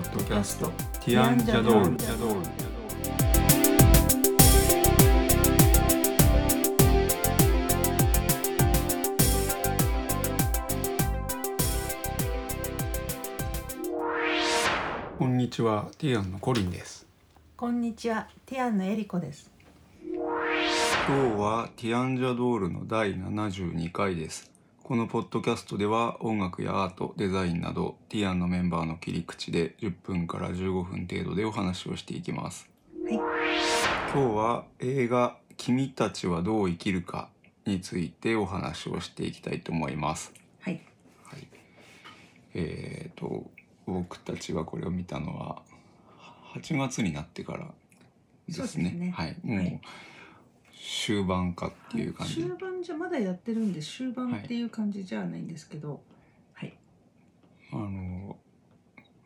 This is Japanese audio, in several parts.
ッドキャスト。ティアンジャドール。こんにちは。ティアンのコリンです。こんにちは、ティアンのエリコです。今日はティアンジャドールの第72回ですこのポッドキャストでは音楽やアートデザインなどティアンのメンバーの切り口で10分から15分程度でお話をしていきます。はい、今日は映画「君たちはどう生きるか」についてお話をしていきたいと思います。はい、はい。えー、と僕たちがこれを見たのは8月になってからですね。すね。はい。もう、はい終盤かっていう感じ。で、終盤じゃまだやってるんで終盤っていう感じじゃないんですけど、はい、あの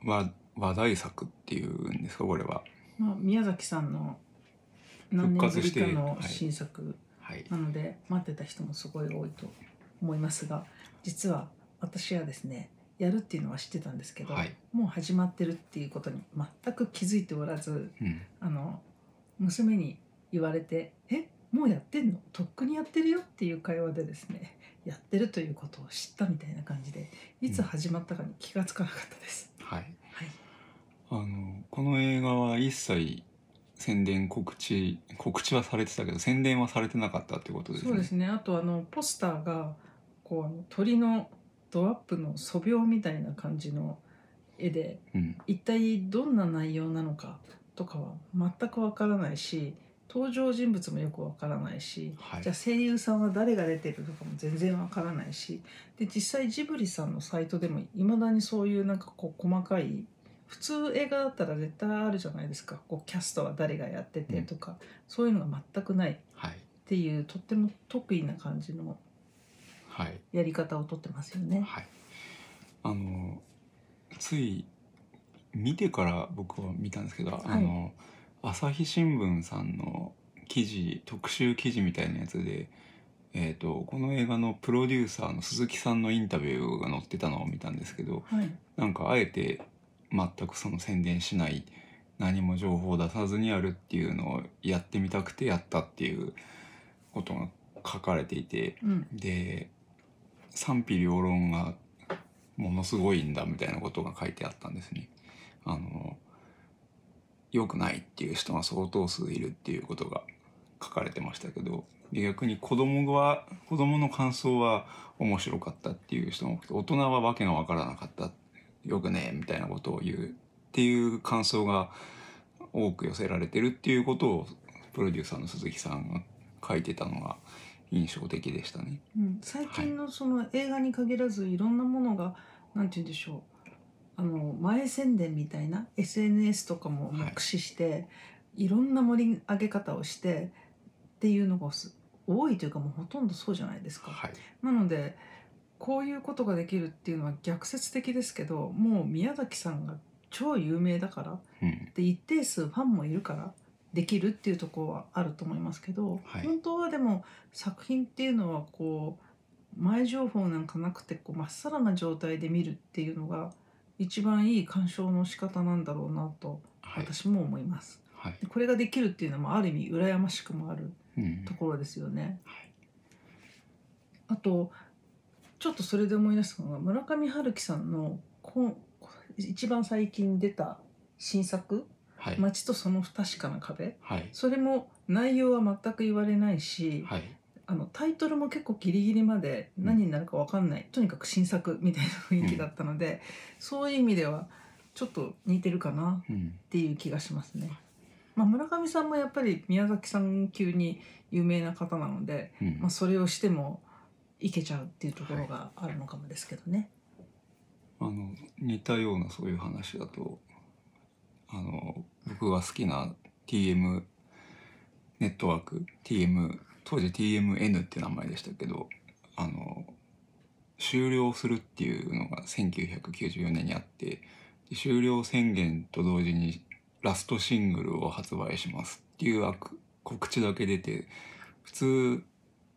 わ話題作っていうんですかこれは。まあ宮崎さんの何年ぶりかのはい。新作はい。なので、待ってた人もすごい多いと思いますが、実は私はですね、やるっていうのは知ってたんですけど、はい。もう始まってるっていうことに全く気づいておらず、うん。あの娘に言われて「え？もうやってんの？とっくにやってるよ」っていう会話でですね やってるということを知ったみたいな感じでいつ始まったかに気がつかなかったです。はい。はい、あのこの映画は一切宣伝告知告知はされてたけど宣伝はされてなかったってことですね？そうですね。あとあのポスターがこうあの鳥のドアップの素描みたいな感じの絵でうん。一体どんな内容なのかとかは全くわからないし登場人物もよくわからないしはい。じゃあ声優さんは誰が出てるとかも全然わからないしで実際ジブリさんのサイトでもいまだにそういうなんかこう細かい普通映画だったら絶対あるじゃないですか。こうキャストは誰がやっててとか、そういうのが全くないっはい。ていうとっても得意な感じのはい。やり方をとってますよね。はい。あのつい見てから僕は見たんですけど、あの朝日新聞さんの記事特集記事みたいなやつで、えー、とこの映画のプロデューサーの鈴木さんのインタビューが載ってたのを見たんですけどはい、なんかあえて全くその宣伝しない何も情報を出さずにやるっていうのをやってみたくてやったっていうことが書かれていてうんで賛否両論がものすごいんだみたいなことが書いてあったんですね。あの良くないっていう人が相当数いるっていうことが書かれてましたけど逆に子供は子供の感想は面白かったっていう人も多くて大人はわけが分からなかったよくねみたいなことを言うっていう感想が多く寄せられてるっていうことをプロデューサーの鈴木さんが書いてたのが印象的でしたね。うん、最近のその映画に限らずいろんなものがなんて言うんでしょうあの前宣伝みたいな SNS とかもはい駆使して、い、ろんな盛り上げ方をしてっていうのがす多いというかもうほとんどそうじゃないですか。はい、なのでこういうことができるっていうのは逆説的ですけどもう宮崎さんが超有名だからうん。で一定数ファンもいるからできるっていうところはあると思いますけど、はい。本当はでも作品っていうのはこう前情報なんかなくてこうまっさらな状態で見るっていうのが一番いい鑑賞の仕方なんだろうなとはい。私も思います。はい。でこれができるっていうのもある意味羨ましくもあるうん。ところですよね。はい。あとちょっとそれで思い出したのが村上春樹さんのこ一番最近出た新作はい「街とその不確かな壁。はい」それも内容は全く言われないし、はいあのタイトルも結構ギリギリまで何になるか分かんない、とにかく新作みたいな雰囲気だったので、そういう意味ではちょっと似てるかなうんっていう気がしますね。まあ、村上さんもやっぱり宮崎さん級に有名な方なので、うんまあ、それをしてもいけちゃうっていうところがあるのかもですけどね。あの似たようなそういう話だとあの僕が好きな TM ネットワーク TM 当時 TMN って名前でしたけどあの終了するっていうのが1994年にあって終了宣言と同時にラストシングルを発売しますっていう告知だけ出て普通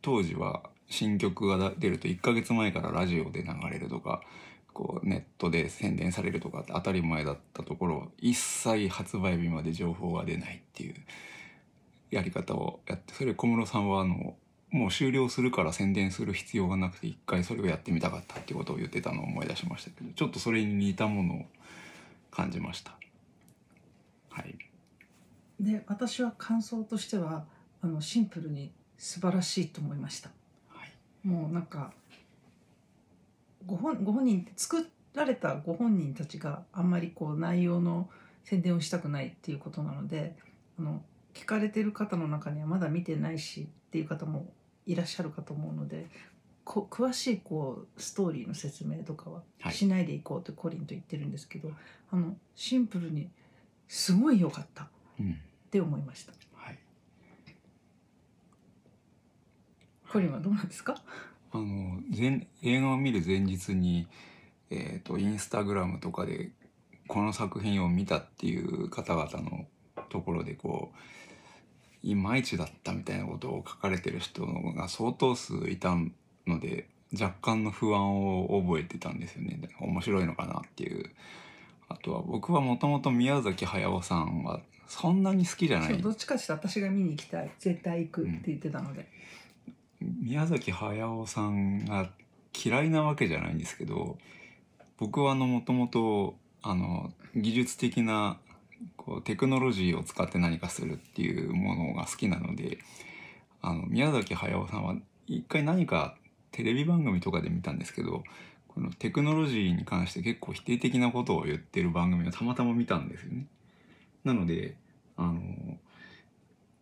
当時は新曲が出ると1ヶ月前からラジオで流れるとかこうネットで宣伝されるとかって当たり前だったところ一切発売日まで情報が出ないっていうやり方をやってそれ小室さんはあのもう終了するから宣伝する必要がなくて一回それをやってみたかったっていうことを言ってたのを思い出しましたけどちょっとそれに似たものを感じました。はい、で私は感想としてはあのシンプルに素晴らしいと思いました。はい。もうなんかご本ご本人作られたご本人たちがあんまりこう内容の宣伝をしたくないっていうことなのであの聞かれてる方の中にはまだ見てないしっていう方もいらっしゃるかと思うのでこ詳しいこうストーリーの説明とかははいしないでいこうってコリンと言ってるんですけど、あのシンプルにすごい良かったっうんて思いました。はい、コリンはどうなんですか？あの前映画を見る前日に、えー、とインスタグラムとかでこの作品を見たっていう方々のところでこういまいちだったみたいなことを書かれてる人が相当数いたので若干の不安を覚えてたんですよね。面白いのかなっていう。あとは僕はもともと宮崎駿さんはそんなに好きじゃない。どっちかっていうと私が見に行きたい絶対行くって言ってたので、宮崎駿さんが嫌いなわけじゃないんですけど僕はもともとあの技術的なこうテクノロジーを使って何かするっていうものが好きなのであの宮崎駿さんは一回何かテレビ番組とかで見たんですけどこのテクノロジーに関して結構否定的なことを言ってる番組をたまたま見たんですよね。なのであの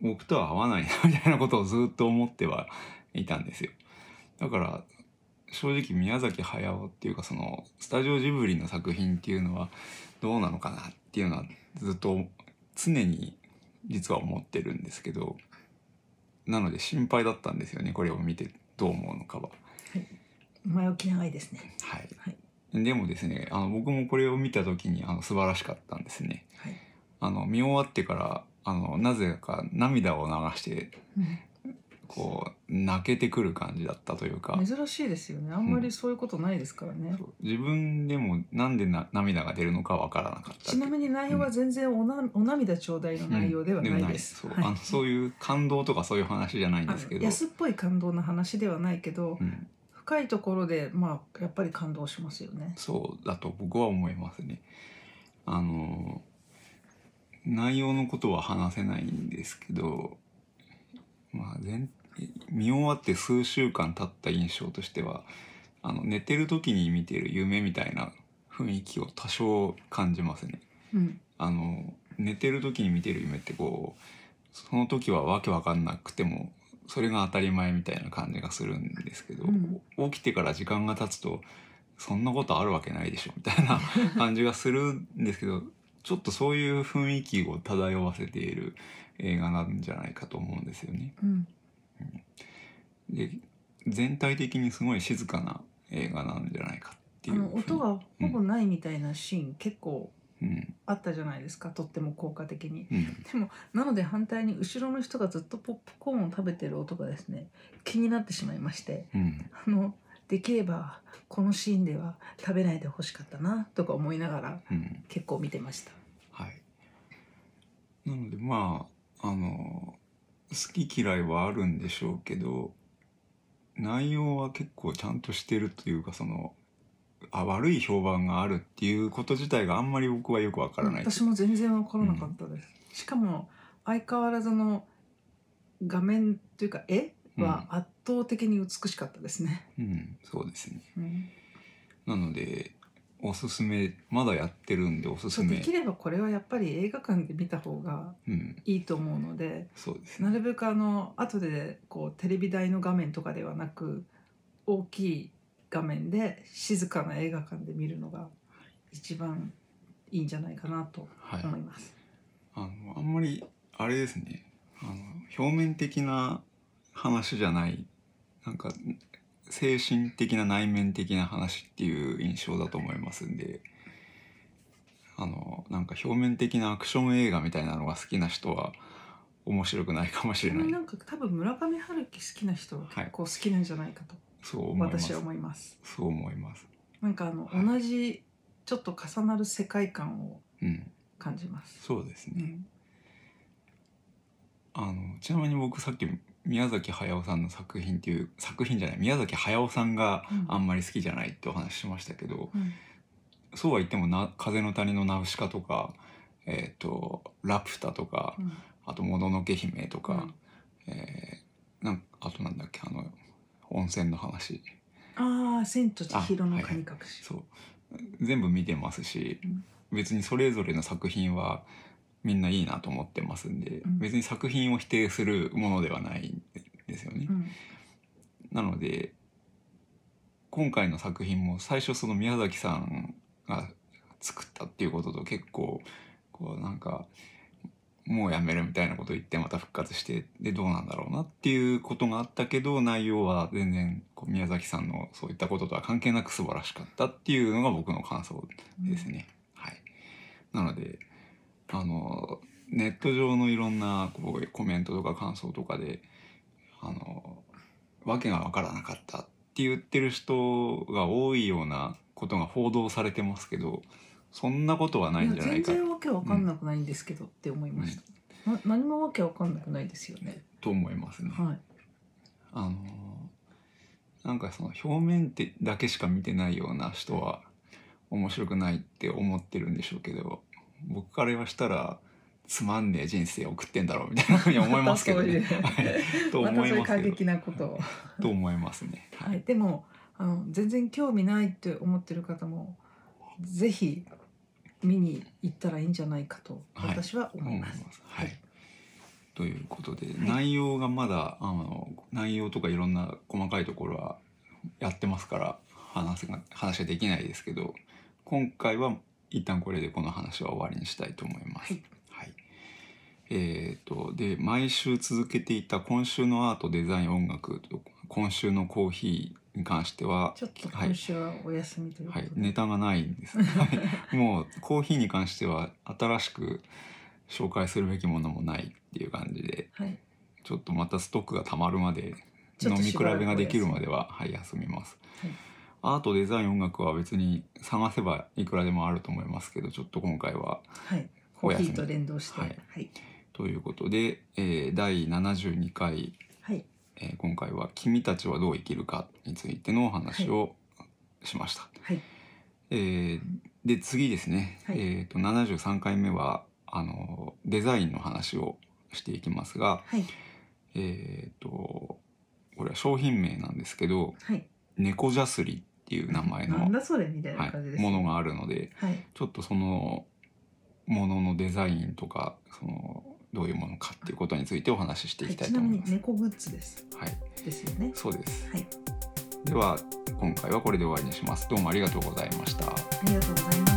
僕とは合わないなみたいなことをずっと思ってはいたんですよ。だから正直宮崎駿っていうかそのスタジオジブリの作品っていうのはどうなのかなっていうのはずっと常に実は思ってるんですけどなので心配だったんですよねこれを見てどう思うのかは。前置き長いですね。はい、はい。でもですねあの僕もこれを見た時にあの素晴らしかったんですね。はい、あの見終わってからあのなぜか涙を流してこう泣けてくる感じだったというか。珍しいですよね。あんまりそういうことないですからね、そう。自分でもなんでな涙が出るのかわからなかったちなみに内容は全然おな、お涙ちょうだいの内容ではないです、そう,、はい。あのそういう感動とかそういう話じゃないんですけど、あの安っぽい感動の話ではないけど、うん、深いところでまあやっぱり感動しますよね。そうだと僕は思いますね。あの内容のことは話せないんですけど、まあ、全見終わって数週間経った印象としてはあの寝てる時に見てる夢みたいな雰囲気を多少感じますね。うんあの寝てる時に見てる夢ってこうその時はわけわかんなくてもそれが当たり前みたいな感じがするんですけど、うん起きてから時間が経つとそんなことあるわけないでしょみたいな感じがするんですけどちょっとそういう雰囲気を漂わせている映画なんじゃないかと思うんですよね。うんで全体的にすごい静かな映画なんじゃないかってあいうの音がほぼないみたいなシーン、結構うん。あったじゃないですかとっても効果的に。うん。でもなので反対に後ろの人がずっとポップコーンを食べてる音がですね気になってしまいましてうん。あのできればこのシーンでは食べないでほしかったなとか思いながらうん。結構見てました。はい。なのでまああの好き嫌いはあるんでしょうけど内容は結構ちゃんとしてるというかそのあ悪い評判があるっていうこと自体があんまり僕はよくわからない。私も全然わからなかったです、しかも相変わらずの画面というか絵は圧倒的に美しかったですね、うん、そうですね。うん。なのでおすすめまだやってるんでおすすめ。できればこれはやっぱり映画館で見た方がうん。いいと思うのでそうですね。なるべくあの後でこうテレビ台の画面とかではなく大きい画面で静かな映画館で見るのが一番いいんじゃないかなとはい。思います。あのあんまりあれですね。あの表面的な話じゃない。なんか精神的な内面的な話っていう印象だと思いますんであのなんか表面的なアクション映画みたいなのが好きな人は面白くないかもしれない。なんか多分村上春樹好きな人は結構好きなんじゃないかとそう思います。私は思います。そう思います。なんかあの、はい。同じちょっと重なる世界観をうん。感じます。そうですね、うん。あのちなみに僕さっき宮崎駿さんの作品っていう作品じゃない宮崎駿さんがうん。あんまり好きじゃないってお話ししましたけど、うん。そうは言ってもな「風の谷のナウシカ」とか「えー、とラピュタ」とか、うん。あと「もののけ姫」とか、うん。えーなんあとなんだっけあの温泉の話。ああ「千と千尋のあはいはい。神隠し」そう。全部見てますし、うん。別にそれぞれの作品はみんないいなと思ってますんで、うん別に作品を否定するものではないんですよね。うんなので今回の作品も最初その宮崎さんが作ったっていうことと結構こうなんかもうやめるみたいなことを言ってまた復活してでどうなんだろうなっていうことがあったけど内容は全然こう宮崎さんのそういったこととは関係なく素晴らしかったっていうのが僕の感想ですね。はい、なのであのネット上のいろんなこうコメントとか感想とかであの訳が分からなかったって言ってる人が多いようなことが報道されてますけどそんなことはないんじゃないか。全然わけわかんなくないんですけどって思いました、な何もわけわかんなくないですよね。と思いますね。はい。あのなんかその表面ってだけしか見てないような人は面白くないって思ってるんでしょうけど僕から言わしたらつまんねえ人生を送ってんだろうみたいなふうに思いますけどね。と思いますけど。過激なこ と思いますね。ははいい、でもあの全然興味ないって思ってる方もぜひ見に行ったらいいんじゃないかとはい私は思います。はい。ということで、はい内容がまだあの内容とかいろんな細かいところはやってますから話が話はできないですけど今回は一旦これでこの話は終わりにしたいと思います。はい。はい。えー、とで毎週続けていた今週のアートデザイン音楽と今週のコーヒーに関してはちょっとはい。今週はお休みというこはい、とで、ネタがないんです。はい。もうコーヒーに関しては新しく紹介するべきものもないっていう感じではい、ちょっとまたストックがたまるまで飲み比べができるまでははい休みます。はいアートデザイン音楽は別に探せばいくらでもあると思いますけどちょっと今回ははい、コーヒーと連動して、ははい。い、ということで、えー第72回、はい、えー今回は「君たちはどう生きるか」についてのお話をしました。はい、えーで次ですね、はい。えー、と73回目はあのデザインの話をしていきますが、はい、えー、とこれは商品名なんですけどはい、「猫じゃすり」っていう名前の、なんだそれみたいは、ない感じです、ものがあるのではい、ちょっとそのもののデザインとかそのどういうものかっていうことについてお話ししていはい、きたいと思います。猫グッズですはい、ですよね。そうです。はい、では今回はこれで終わりにします。どうもありがとうございました。ありがとうございます。